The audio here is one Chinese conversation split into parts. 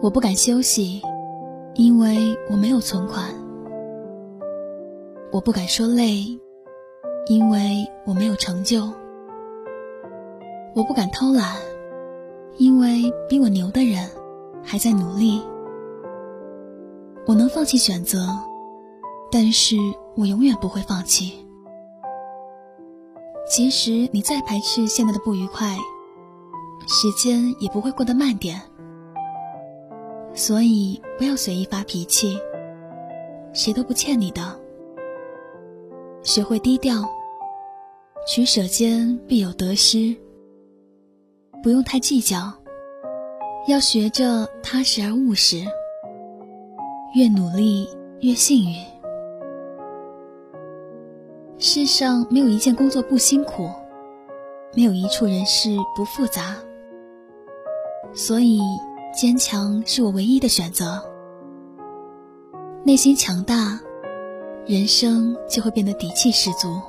我不敢休息，因为我没有存款；我不敢说累，因为我没有成就；我不敢偷懒，因为比我牛的人还在努力。我能放弃选择，但是我永远不会放弃。即使你再排斥现在的不愉快，时间也不会过得慢点。所以不要随意发脾气，谁都不欠你的。学会低调，取舍间必有得失。不用太计较，要学着踏实而务实。越努力越幸运。世上没有一件工作不辛苦，没有一处人事不复杂。所以。坚强是我唯一的选择。内心强大，人生就会变得底气十足。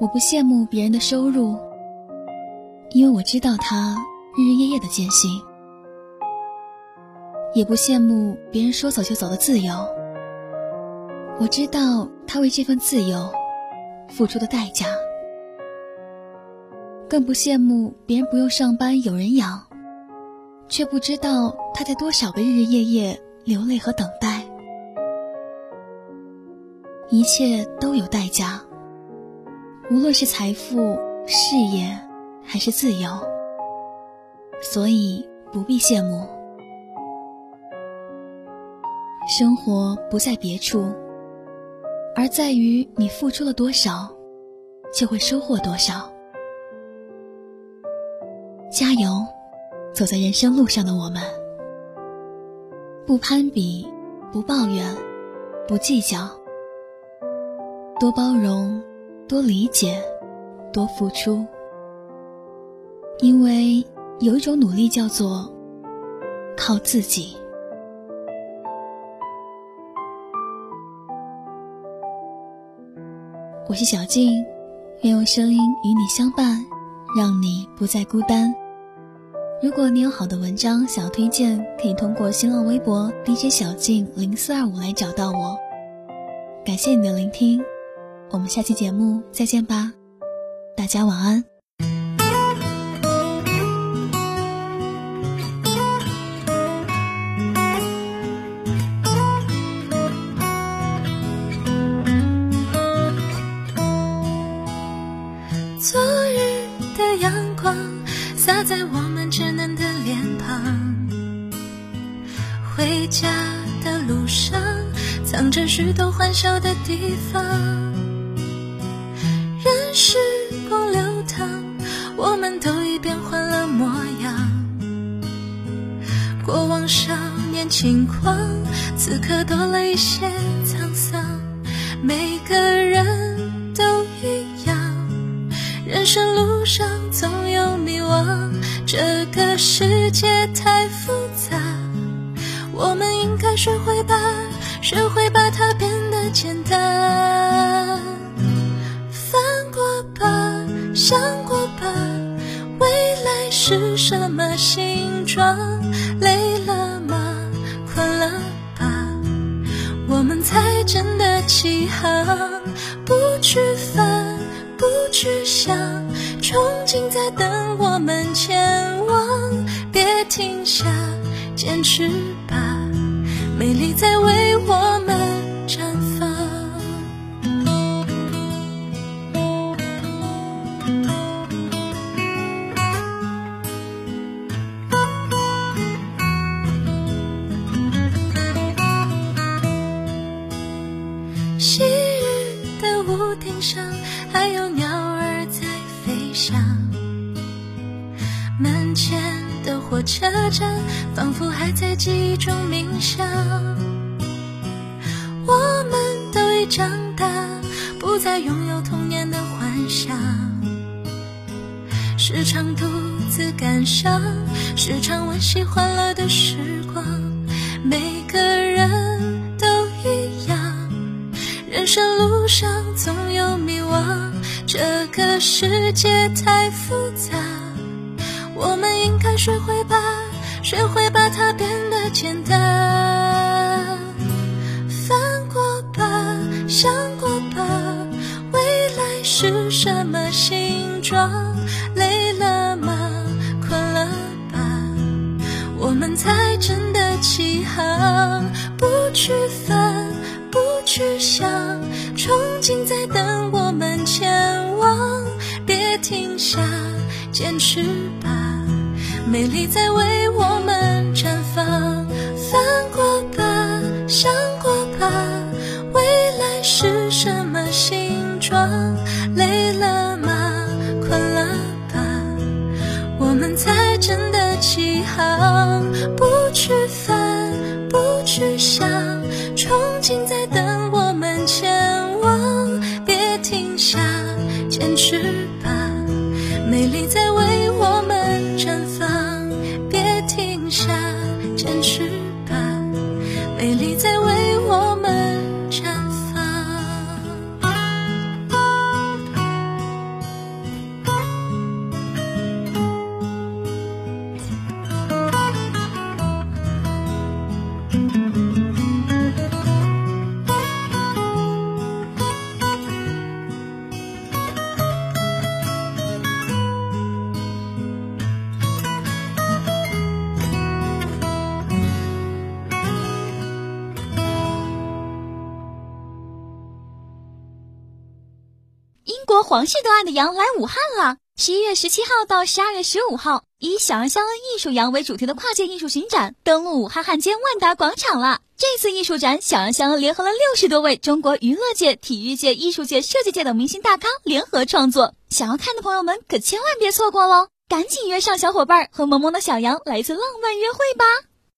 我不羡慕别人的收入，因为我知道他日日夜夜的艰辛；也不羡慕别人说走就走的自由，我知道他为这份自由付出的代价。更不羡慕别人不用上班有人养，却不知道他在多少个日日夜夜流泪和等待。一切都有代价，无论是财富、事业还是自由，所以不必羡慕。生活不在别处，而在于你付出了多少，就会收获多少。加油，走在人生路上的我们，不攀比，不抱怨，不计较，多包容，多理解，多付出。因为有一种努力叫做靠自己。我是小静，愿用声音与你相伴，让你不再孤单。如果你有好的文章想要推荐，可以通过新浪微博 DJ 小静零四二五来找到我。感谢你的聆听，我们下期节目再见吧，大家晚安。稚嫩的脸庞。回家的路上，藏着许多欢笑的地方。任时光流淌，我们都已变换了模样。过往少年轻狂，此刻多了一些沧桑。每个人都一样，人生路上总有迷惘。这个世界太复杂。我们应该学会把，学会把它变得简单。翻过吧，想过吧，未来是什么形状？累了吗？困了吧？我们才真的起航。不去烦，不去想，憧憬在等我们前往。别停下。坚持吧，美丽在为我们绽放。昔日的屋顶上，还有鸟儿想。门前。的火车站，仿佛还在记忆中冥想。我们都已长大，不再拥有童年的幻想。时常独自感伤，时常惋惜欢乐的时光。每个人都一样，人生路上总有迷惘。这个世世界太复杂。我们应该学会把，学会把它变得简单。翻过吧，想过吧，未来是什么形状？累了吗？困了吧？我们才真的起航，不去烦，不去想，憧憬在等，停下。坚持吧，美丽在为我们绽放。翻过吧，想过吧，未来是什么形状？累了吗？困了吧？我们才真的起航，不去烦，不去想，憧憬在等我们前往，别停下，坚持吧。美丽在国皇室都爱的羊来武汉了。十一月十七号到十二月十五号，以“小羊肖恩艺术羊”为主题的跨界艺术巡展登陆武汉汉街万达广场了。这次艺术展，小羊肖恩联合了六十多位中国娱乐界、体育界、艺术界、设计界等明星大咖联合创作，想要看的朋友们可千万别错过喽！赶紧约上小伙伴和萌萌的小羊来一次浪漫约会吧！